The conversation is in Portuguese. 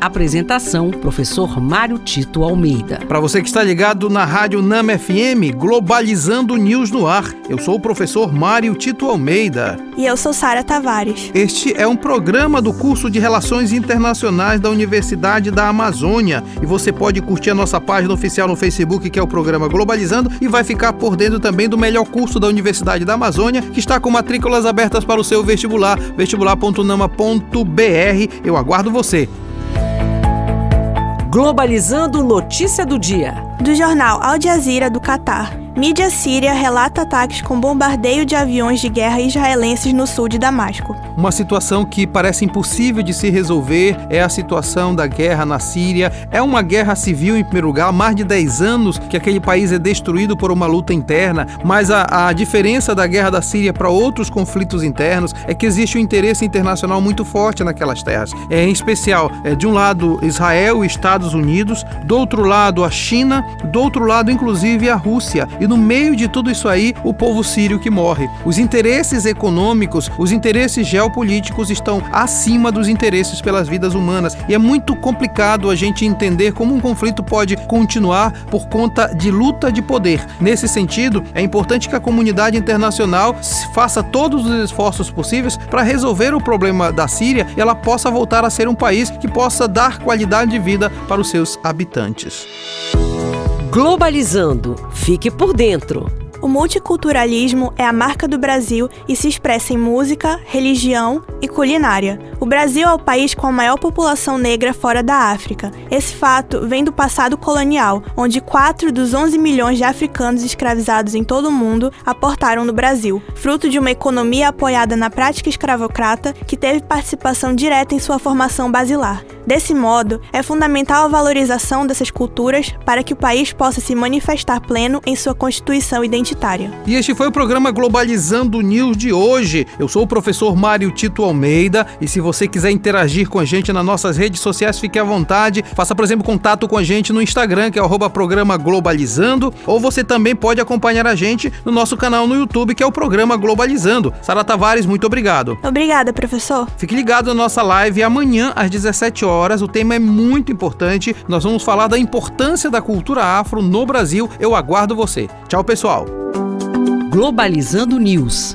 Apresentação: Professor Mário Tito Almeida. Para você que está ligado na Rádio Nama FM, Globalizando News no ar. Eu sou o professor Mário Tito Almeida. E eu sou Sara Tavares. Este é um programa do curso de Relações Internacionais da Universidade da Amazônia. E você pode curtir a nossa página oficial no Facebook, que é o programa Globalizando, e vai ficar por dentro também do melhor curso da Universidade da Amazônia, que está com matrículas abertas para o seu vestibular, vestibular.nama.br. Eu aguardo você. Globalizando notícia do dia. Do jornal Al Jazeera do Catar. Mídia síria relata ataques com bombardeio de aviões de guerra israelenses no sul de Damasco. Uma situação que parece impossível de se resolver é a situação da guerra na Síria. É uma guerra civil, em primeiro lugar, mais de 10 anos que aquele país é destruído por uma luta interna, mas a, a diferença da guerra da Síria para outros conflitos internos é que existe um interesse internacional muito forte naquelas terras. É, em especial, é, de um lado, Israel e Estados Unidos, do outro lado, a China, do outro lado, inclusive, a Rússia. E no meio de tudo isso aí, o povo sírio que morre. Os interesses econômicos, os interesses geopolíticos estão acima dos interesses pelas vidas humanas. E é muito complicado a gente entender como um conflito pode continuar por conta de luta de poder. Nesse sentido, é importante que a comunidade internacional faça todos os esforços possíveis para resolver o problema da Síria e ela possa voltar a ser um país que possa dar qualidade de vida para os seus habitantes. Globalizando. Fique por dentro. O multiculturalismo é a marca do Brasil e se expressa em música, religião e culinária. O Brasil é o país com a maior população negra fora da África. Esse fato vem do passado colonial, onde 4 dos 11 milhões de africanos escravizados em todo o mundo aportaram no Brasil, fruto de uma economia apoiada na prática escravocrata que teve participação direta em sua formação basilar. Desse modo, é fundamental a valorização dessas culturas para que o país possa se manifestar pleno em sua constituição identitária. E este foi o programa Globalizando News de hoje. Eu sou o professor Mário Tito Almeida e se quiser interagir com a gente nas nossas redes sociais, fique à vontade. Faça, por exemplo, contato com a gente no Instagram, que é o programa Globalizando, ou você também pode acompanhar a gente no nosso canal no YouTube, que é o programa Globalizando. Sara Tavares, muito obrigado. Obrigada, professor. Fique ligado na nossa live amanhã às 17 horas horas. O tema é muito importante. Nós vamos falar da importância da cultura afro no Brasil. Eu aguardo você. Tchau, pessoal. Globalizando News,